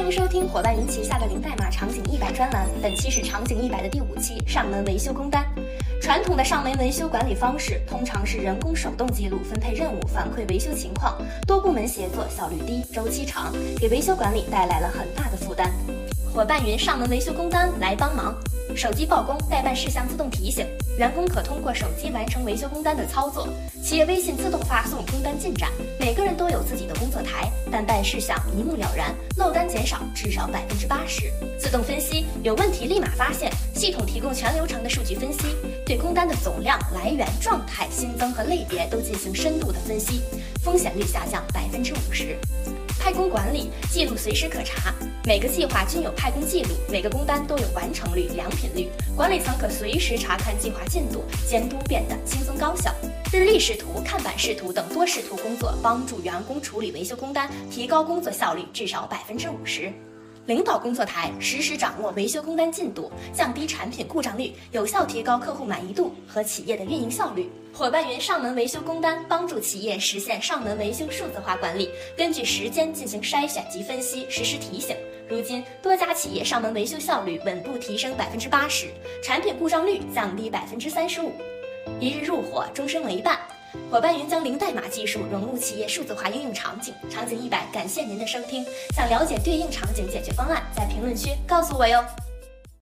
欢迎收听伙伴云旗下的零代码场景一百专栏，本期是场景一百的第五期，上门维修工单。传统的上门维修管理方式通常是人工手动记录、分配任务、反馈维修情况，多部门协作，效率低，周期长，给维修管理带来了很大的负担。伙伴云上门维修工单来帮忙。手机报工，代办事项自动提醒，员工可通过手机完成维修工单的操作。企业微信自动发送工单进展，每个人都有自己的工作台，但办事项一目了然，漏单减少至少百分之八十。自动分析，有问题立马发现，系统提供全流程的数据分析，对工单的总量、来源、状态、新增和类别都进行深度的分析，风险率下降百分之五十。派工管理记录随时可查，每个计划均有派工记录，每个工单都有完成率、良品率，管理层可随时查看计划进度，监督变得轻松高效。日历视图、看板视图等多视图工作，帮助员工处理维修工单，提高工作效率至少百分之五十。领导工作台实时掌握维修工单进度，降低产品故障率，有效提高客户满意度和企业的运营效率。伙伴云上门维修工单帮助企业实现上门维修数字化管理，根据时间进行筛选及分析，实时提醒。如今，多家企业上门维修效率稳步提升百分之八十，产品故障率降低百分之三十五。一日入伙，终身为伴。伙伴云将零代码技术融入企业数字化应用场景，场景一百，感谢您的收听。想了解对应场景解决方案，在评论区告诉我哟。